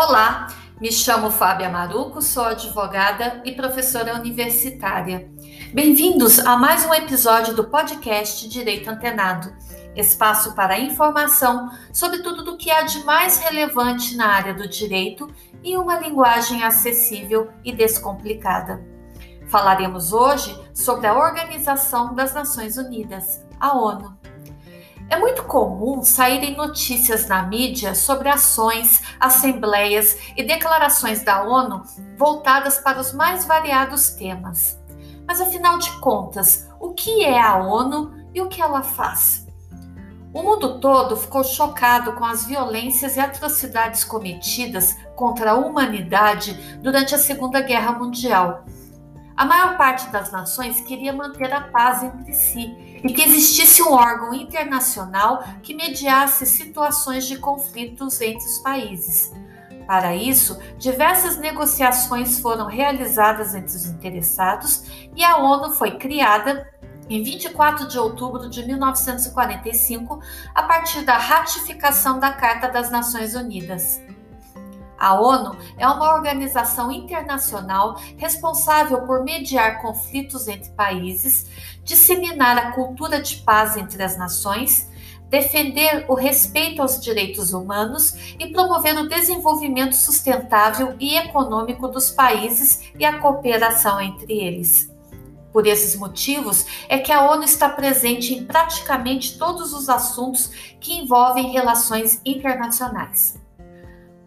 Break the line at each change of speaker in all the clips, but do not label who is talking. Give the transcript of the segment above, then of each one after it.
Olá, me chamo Fábia Maruco, sou advogada e professora universitária. Bem-vindos a mais um episódio do podcast Direito Antenado, espaço para informação sobre tudo do que há de mais relevante na área do direito em uma linguagem acessível e descomplicada. Falaremos hoje sobre a Organização das Nações Unidas, a ONU. É muito comum saírem notícias na mídia sobre ações, assembleias e declarações da ONU voltadas para os mais variados temas. Mas afinal de contas, o que é a ONU e o que ela faz? O mundo todo ficou chocado com as violências e atrocidades cometidas contra a humanidade durante a Segunda Guerra Mundial a maior parte das nações queria manter a paz entre si e que existisse um órgão internacional que mediasse situações de conflitos entre os países. Para isso, diversas negociações foram realizadas entre os interessados e a ONU foi criada em 24 de outubro de 1945, a partir da ratificação da Carta das Nações Unidas. A ONU é uma organização internacional responsável por mediar conflitos entre países, disseminar a cultura de paz entre as nações, defender o respeito aos direitos humanos e promover o desenvolvimento sustentável e econômico dos países e a cooperação entre eles. Por esses motivos é que a ONU está presente em praticamente todos os assuntos que envolvem relações internacionais.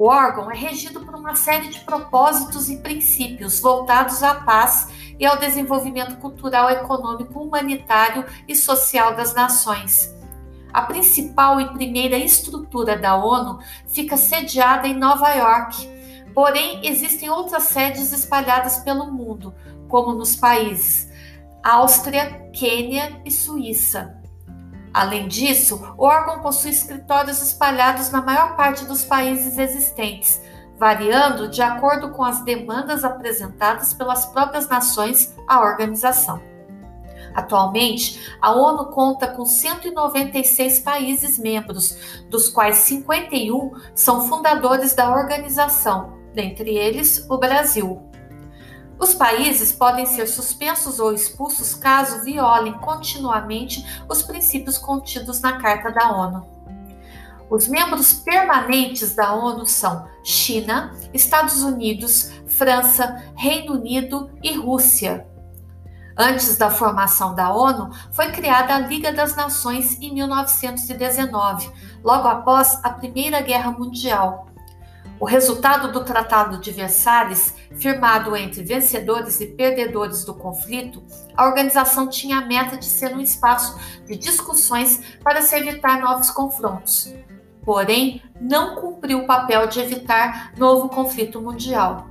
O órgão é regido por uma série de propósitos e princípios voltados à paz e ao desenvolvimento cultural, econômico, humanitário e social das nações. A principal e primeira estrutura da ONU fica sediada em Nova York, porém existem outras sedes espalhadas pelo mundo, como nos países Áustria, Quênia e Suíça. Além disso, o órgão possui escritórios espalhados na maior parte dos países existentes, variando de acordo com as demandas apresentadas pelas próprias nações à organização. Atualmente, a ONU conta com 196 países membros, dos quais 51 são fundadores da organização, dentre eles o Brasil. Os países podem ser suspensos ou expulsos caso violem continuamente os princípios contidos na Carta da ONU. Os membros permanentes da ONU são China, Estados Unidos, França, Reino Unido e Rússia. Antes da formação da ONU, foi criada a Liga das Nações em 1919, logo após a Primeira Guerra Mundial. O resultado do Tratado de Versalhes, firmado entre vencedores e perdedores do conflito, a organização tinha a meta de ser um espaço de discussões para se evitar novos confrontos. Porém, não cumpriu o papel de evitar novo conflito mundial.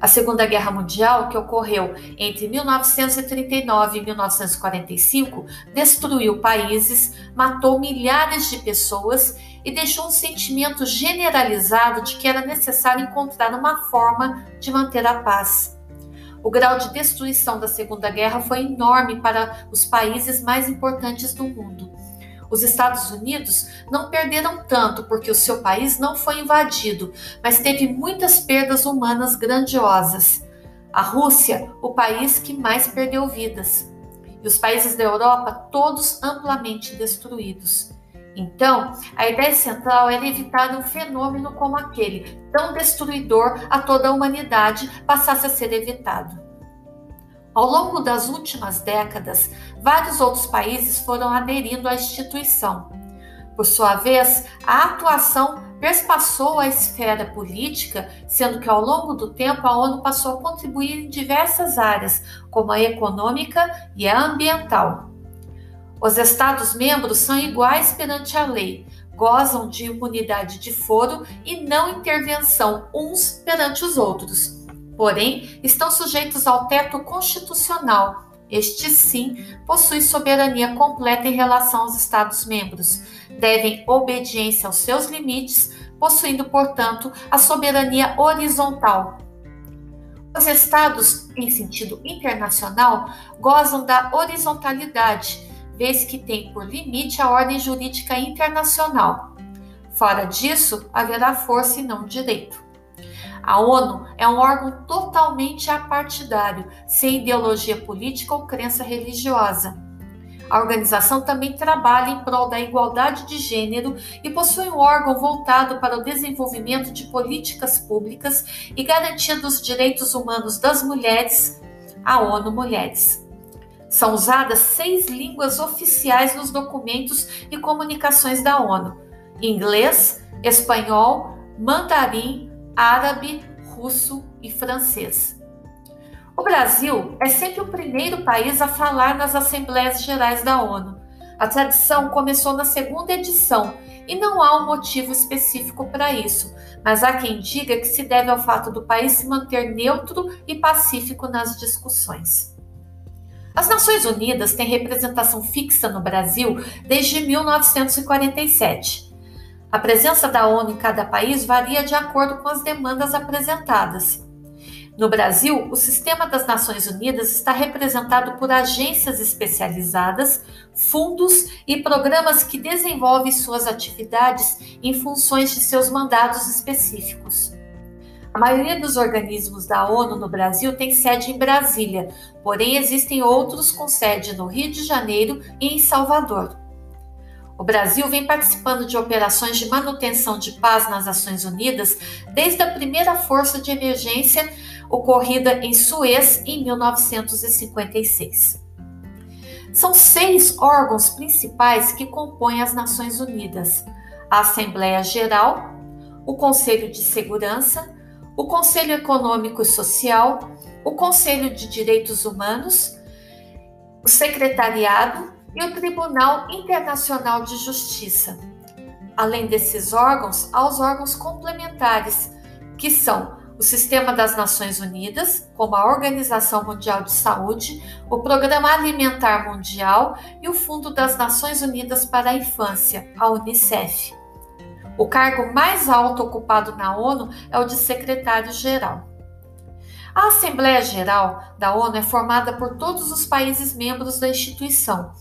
A Segunda Guerra Mundial, que ocorreu entre 1939 e 1945, destruiu países, matou milhares de pessoas e deixou um sentimento generalizado de que era necessário encontrar uma forma de manter a paz. O grau de destruição da Segunda Guerra foi enorme para os países mais importantes do mundo. Os Estados Unidos não perderam tanto porque o seu país não foi invadido, mas teve muitas perdas humanas grandiosas. A Rússia, o país que mais perdeu vidas. E os países da Europa, todos amplamente destruídos. Então, a ideia central era evitar um fenômeno como aquele, tão destruidor a toda a humanidade, passasse a ser evitado. Ao longo das últimas décadas, vários outros países foram aderindo à instituição. Por sua vez, a atuação perspassou a esfera política, sendo que ao longo do tempo a ONU passou a contribuir em diversas áreas, como a econômica e a ambiental. Os Estados-membros são iguais perante a lei, gozam de imunidade de foro e não intervenção uns perante os outros porém estão sujeitos ao teto constitucional. Este sim possui soberania completa em relação aos Estados-membros. Devem obediência aos seus limites, possuindo, portanto, a soberania horizontal. Os Estados, em sentido internacional, gozam da horizontalidade, vez que têm por limite a ordem jurídica internacional. Fora disso, haverá força e não direito. A ONU é um órgão totalmente apartidário, sem ideologia política ou crença religiosa. A organização também trabalha em prol da igualdade de gênero e possui um órgão voltado para o desenvolvimento de políticas públicas e garantia dos direitos humanos das mulheres, a ONU Mulheres. São usadas seis línguas oficiais nos documentos e comunicações da ONU: inglês, espanhol, mandarim, árabe, russo e francês. O Brasil é sempre o primeiro país a falar nas Assembleias Gerais da ONU. A tradição começou na segunda edição e não há um motivo específico para isso, mas há quem diga que se deve ao fato do país se manter neutro e pacífico nas discussões. As Nações Unidas têm representação fixa no Brasil desde 1947. A presença da ONU em cada país varia de acordo com as demandas apresentadas. No Brasil, o sistema das Nações Unidas está representado por agências especializadas, fundos e programas que desenvolvem suas atividades em funções de seus mandados específicos. A maioria dos organismos da ONU no Brasil tem sede em Brasília, porém existem outros com sede no Rio de Janeiro e em Salvador. O Brasil vem participando de operações de manutenção de paz nas Nações Unidas desde a primeira força de emergência ocorrida em Suez em 1956. São seis órgãos principais que compõem as Nações Unidas: a Assembleia Geral, o Conselho de Segurança, o Conselho Econômico e Social, o Conselho de Direitos Humanos, o Secretariado e o Tribunal Internacional de Justiça. Além desses órgãos, há os órgãos complementares, que são o Sistema das Nações Unidas, como a Organização Mundial de Saúde, o Programa Alimentar Mundial e o Fundo das Nações Unidas para a Infância, a Unicef. O cargo mais alto ocupado na ONU é o de secretário-geral. A Assembleia Geral da ONU é formada por todos os países membros da instituição.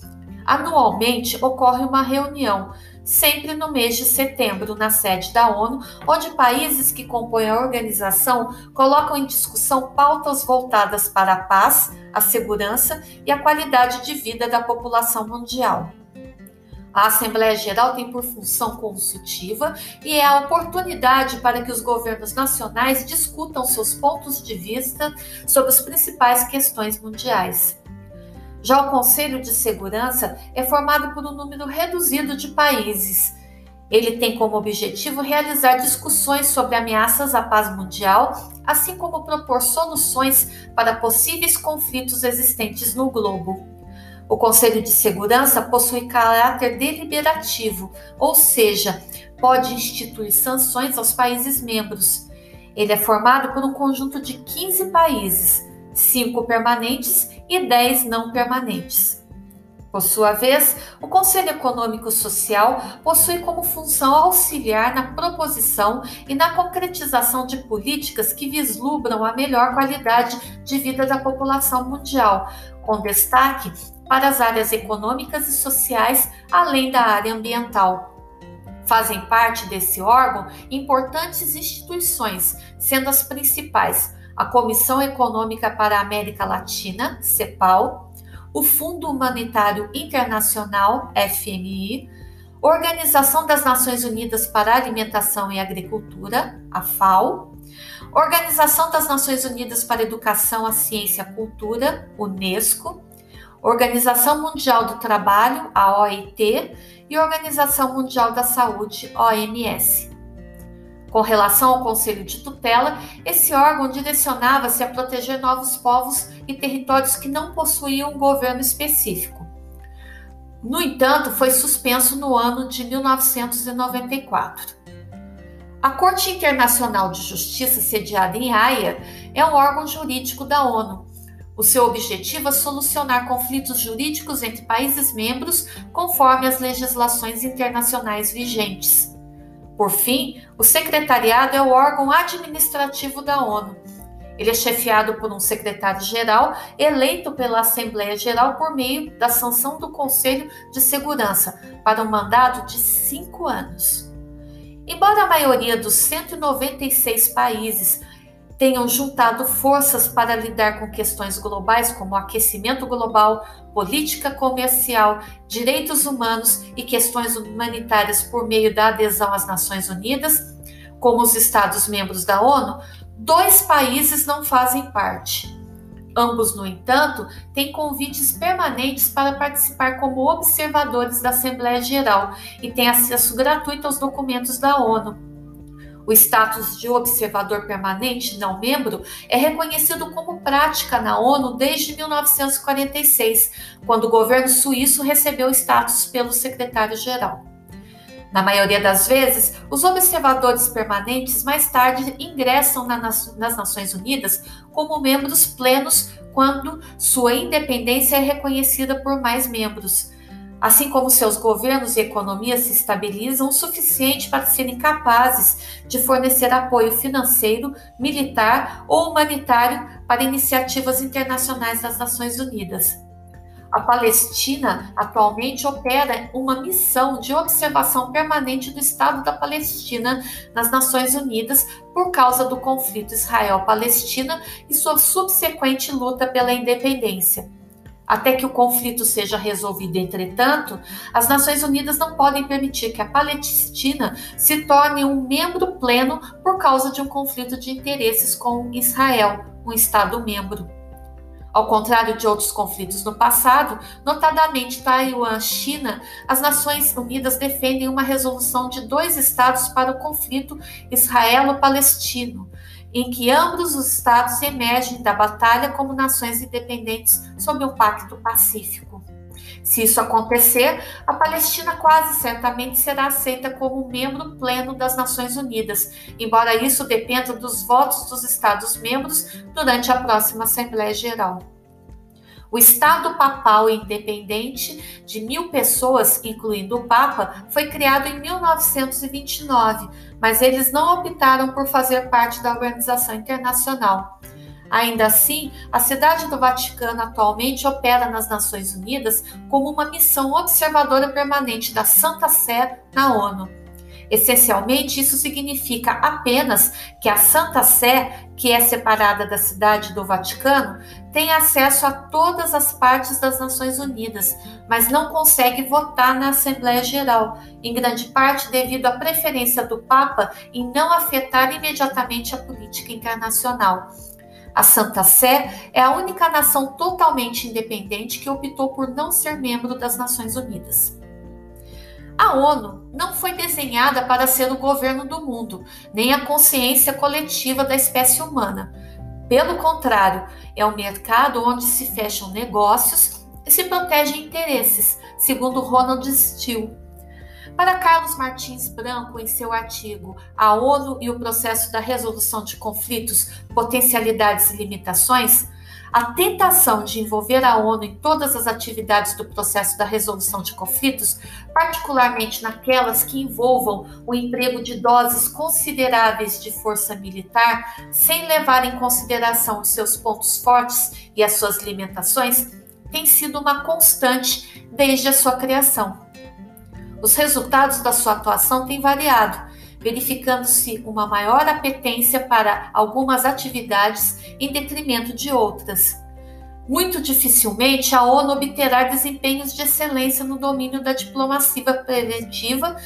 Anualmente ocorre uma reunião sempre no mês de setembro, na sede da ONU, onde países que compõem a organização colocam em discussão pautas voltadas para a paz, a segurança e a qualidade de vida da população mundial. A Assembleia Geral tem por função consultiva e é a oportunidade para que os governos nacionais discutam seus pontos de vista sobre as principais questões mundiais. Já o Conselho de Segurança é formado por um número reduzido de países. Ele tem como objetivo realizar discussões sobre ameaças à paz mundial, assim como propor soluções para possíveis conflitos existentes no globo. O Conselho de Segurança possui caráter deliberativo, ou seja, pode instituir sanções aos países membros. Ele é formado por um conjunto de 15 países, cinco permanentes e 10 não permanentes. Por sua vez, o Conselho Econômico Social possui como função auxiliar na proposição e na concretização de políticas que vislumbram a melhor qualidade de vida da população mundial, com destaque para as áreas econômicas e sociais, além da área ambiental. Fazem parte desse órgão importantes instituições, sendo as principais a Comissão Econômica para a América Latina, CEPAL, o Fundo Humanitário Internacional, FMI, Organização das Nações Unidas para a Alimentação e Agricultura, a FAO, Organização das Nações Unidas para a Educação, a Ciência e a Cultura, UNESCO, Organização Mundial do Trabalho, a OIT, e Organização Mundial da Saúde, OMS. Com relação ao Conselho de Tutela, esse órgão direcionava-se a proteger novos povos e territórios que não possuíam um governo específico. No entanto, foi suspenso no ano de 1994. A Corte Internacional de Justiça, sediada em Haia, é um órgão jurídico da ONU. O seu objetivo é solucionar conflitos jurídicos entre países membros conforme as legislações internacionais vigentes. Por fim, o secretariado é o órgão administrativo da ONU. Ele é chefiado por um secretário-geral eleito pela Assembleia Geral por meio da sanção do Conselho de Segurança para um mandato de cinco anos. Embora a maioria dos 196 países tenham juntado forças para lidar com questões globais como aquecimento global, política comercial, direitos humanos e questões humanitárias por meio da adesão às Nações Unidas, como os Estados-membros da ONU, dois países não fazem parte. Ambos, no entanto, têm convites permanentes para participar como observadores da Assembleia Geral e têm acesso gratuito aos documentos da ONU. O status de observador permanente não membro é reconhecido como prática na ONU desde 1946, quando o governo suíço recebeu status pelo secretário-geral. Na maioria das vezes, os observadores permanentes mais tarde ingressam nas Nações Unidas como membros plenos quando sua independência é reconhecida por mais membros assim como seus governos e economias se estabilizam o suficiente para serem capazes de fornecer apoio financeiro, militar ou humanitário para iniciativas internacionais das Nações Unidas. A Palestina atualmente opera uma missão de observação permanente do Estado da Palestina nas Nações Unidas por causa do conflito Israel-Palestina e sua subsequente luta pela independência. Até que o conflito seja resolvido, entretanto, as Nações Unidas não podem permitir que a Palestina se torne um membro pleno por causa de um conflito de interesses com Israel, um Estado-membro. Ao contrário de outros conflitos no passado, notadamente Taiwan, China, as Nações Unidas defendem uma resolução de dois estados para o conflito israelo-palestino, em que ambos os estados emergem da batalha como nações independentes sob um pacto pacífico. Se isso acontecer, a Palestina quase certamente será aceita como membro pleno das Nações Unidas, embora isso dependa dos votos dos Estados-membros durante a próxima Assembleia Geral. O Estado Papal Independente de mil pessoas, incluindo o Papa, foi criado em 1929, mas eles não optaram por fazer parte da organização internacional. Ainda assim, a Cidade do Vaticano atualmente opera nas Nações Unidas como uma missão observadora permanente da Santa Sé na ONU. Essencialmente, isso significa apenas que a Santa Sé, que é separada da cidade do Vaticano, tem acesso a todas as partes das Nações Unidas, mas não consegue votar na Assembleia Geral, em grande parte devido à preferência do Papa em não afetar imediatamente a política internacional. A Santa Sé é a única nação totalmente independente que optou por não ser membro das Nações Unidas. A ONU não foi desenhada para ser o governo do mundo, nem a consciência coletiva da espécie humana. Pelo contrário, é um mercado onde se fecham negócios e se protegem interesses, segundo Ronald Steele. Para Carlos Martins Branco, em seu artigo A ONU e o processo da resolução de conflitos, potencialidades e limitações, a tentação de envolver a ONU em todas as atividades do processo da resolução de conflitos, particularmente naquelas que envolvam o emprego de doses consideráveis de força militar, sem levar em consideração os seus pontos fortes e as suas limitações, tem sido uma constante desde a sua criação. Os resultados da sua atuação têm variado, verificando-se uma maior apetência para algumas atividades em detrimento de outras. Muito dificilmente a ONU obterá desempenhos de excelência no domínio da diplomacia preventiva,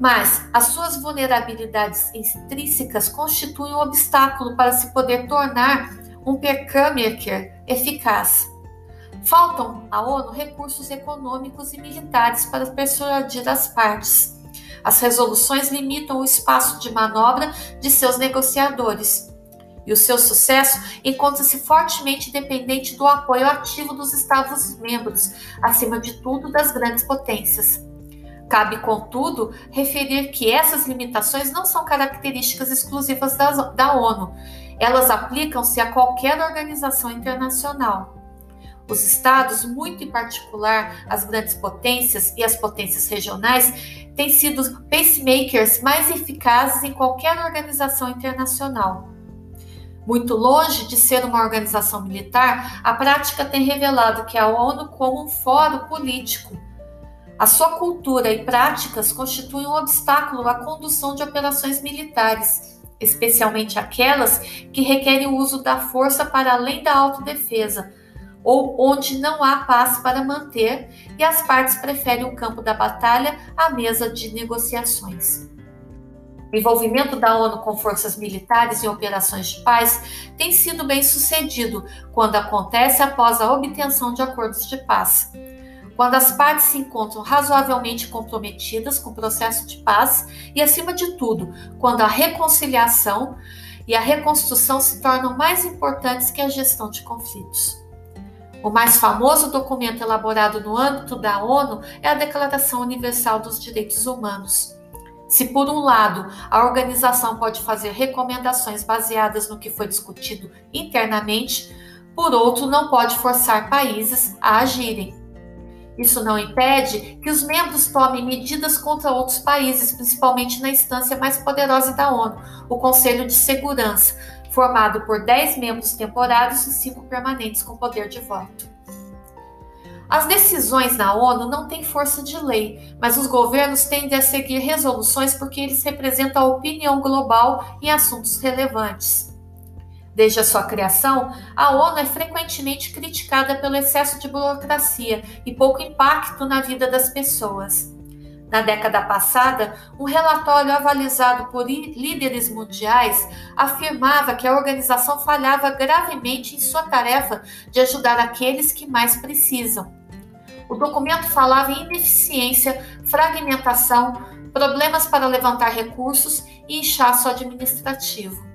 mas as suas vulnerabilidades intrínsecas constituem um obstáculo para se poder tornar um percâmerker eficaz. Faltam à ONU recursos econômicos e militares para persuadir as partes. As resoluções limitam o espaço de manobra de seus negociadores. E o seu sucesso encontra-se fortemente dependente do apoio ativo dos Estados-membros, acima de tudo das grandes potências. Cabe, contudo, referir que essas limitações não são características exclusivas da, da ONU. Elas aplicam-se a qualquer organização internacional. Os estados, muito em particular as grandes potências e as potências regionais, têm sido pacemakers mais eficazes em qualquer organização internacional. Muito longe de ser uma organização militar, a prática tem revelado que a ONU como um fórum político. A sua cultura e práticas constituem um obstáculo à condução de operações militares especialmente aquelas que requerem o uso da força para além da autodefesa, ou onde não há paz para manter e as partes preferem o campo da batalha à mesa de negociações. O envolvimento da ONU com forças militares em operações de paz tem sido bem sucedido quando acontece após a obtenção de acordos de paz. Quando as partes se encontram razoavelmente comprometidas com o processo de paz e, acima de tudo, quando a reconciliação e a reconstrução se tornam mais importantes que a gestão de conflitos. O mais famoso documento elaborado no âmbito da ONU é a Declaração Universal dos Direitos Humanos. Se, por um lado, a organização pode fazer recomendações baseadas no que foi discutido internamente, por outro, não pode forçar países a agirem. Isso não impede que os membros tomem medidas contra outros países, principalmente na instância mais poderosa da ONU, o Conselho de Segurança, formado por 10 membros temporários e 5 permanentes com poder de voto. As decisões na ONU não têm força de lei, mas os governos tendem a seguir resoluções porque eles representam a opinião global em assuntos relevantes. Desde a sua criação, a ONU é frequentemente criticada pelo excesso de burocracia e pouco impacto na vida das pessoas. Na década passada, um relatório avalizado por líderes mundiais afirmava que a organização falhava gravemente em sua tarefa de ajudar aqueles que mais precisam. O documento falava em ineficiência, fragmentação, problemas para levantar recursos e inchaço administrativo.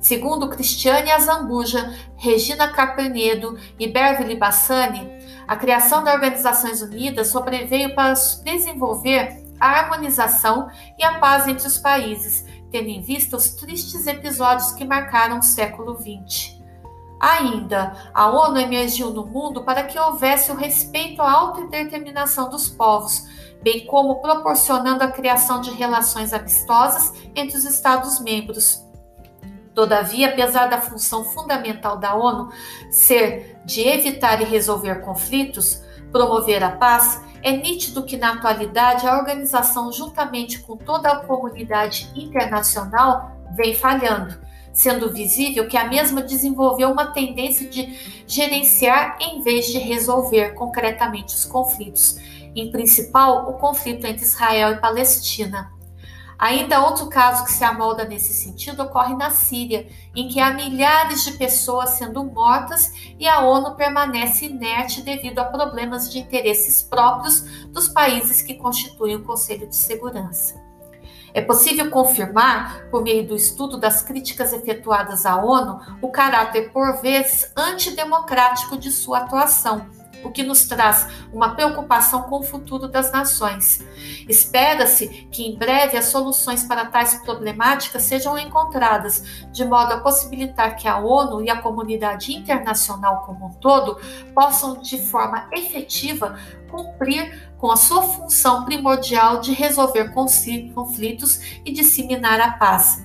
Segundo Cristiane Azambuja, Regina Carpenedo e Beverly Bassani, a criação das Organizações Unidas sobreveio para desenvolver a harmonização e a paz entre os países, tendo em vista os tristes episódios que marcaram o século XX. Ainda, a ONU emergiu no mundo para que houvesse o respeito à autodeterminação dos povos, bem como proporcionando a criação de relações amistosas entre os Estados-membros. Todavia, apesar da função fundamental da ONU ser de evitar e resolver conflitos, promover a paz, é nítido que na atualidade a organização, juntamente com toda a comunidade internacional, vem falhando sendo visível que a mesma desenvolveu uma tendência de gerenciar em vez de resolver concretamente os conflitos, em principal o conflito entre Israel e Palestina. Ainda outro caso que se amolda nesse sentido ocorre na Síria, em que há milhares de pessoas sendo mortas e a ONU permanece inerte devido a problemas de interesses próprios dos países que constituem o Conselho de Segurança. É possível confirmar, por meio do estudo das críticas efetuadas à ONU, o caráter por vezes antidemocrático de sua atuação o que nos traz uma preocupação com o futuro das nações. Espera-se que em breve as soluções para tais problemáticas sejam encontradas, de modo a possibilitar que a ONU e a comunidade internacional como um todo possam, de forma efetiva, cumprir com a sua função primordial de resolver conflitos e disseminar a paz.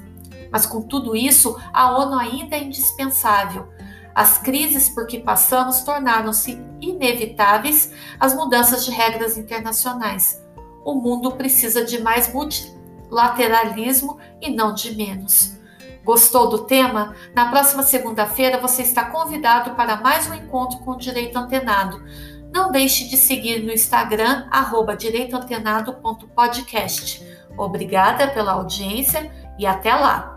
Mas com tudo isso, a ONU ainda é indispensável as crises por que passamos tornaram-se inevitáveis as mudanças de regras internacionais. O mundo precisa de mais multilateralismo e não de menos. Gostou do tema? Na próxima segunda-feira você está convidado para mais um encontro com o Direito Antenado. Não deixe de seguir no Instagram, direitoantenado.podcast. Obrigada pela audiência e até lá!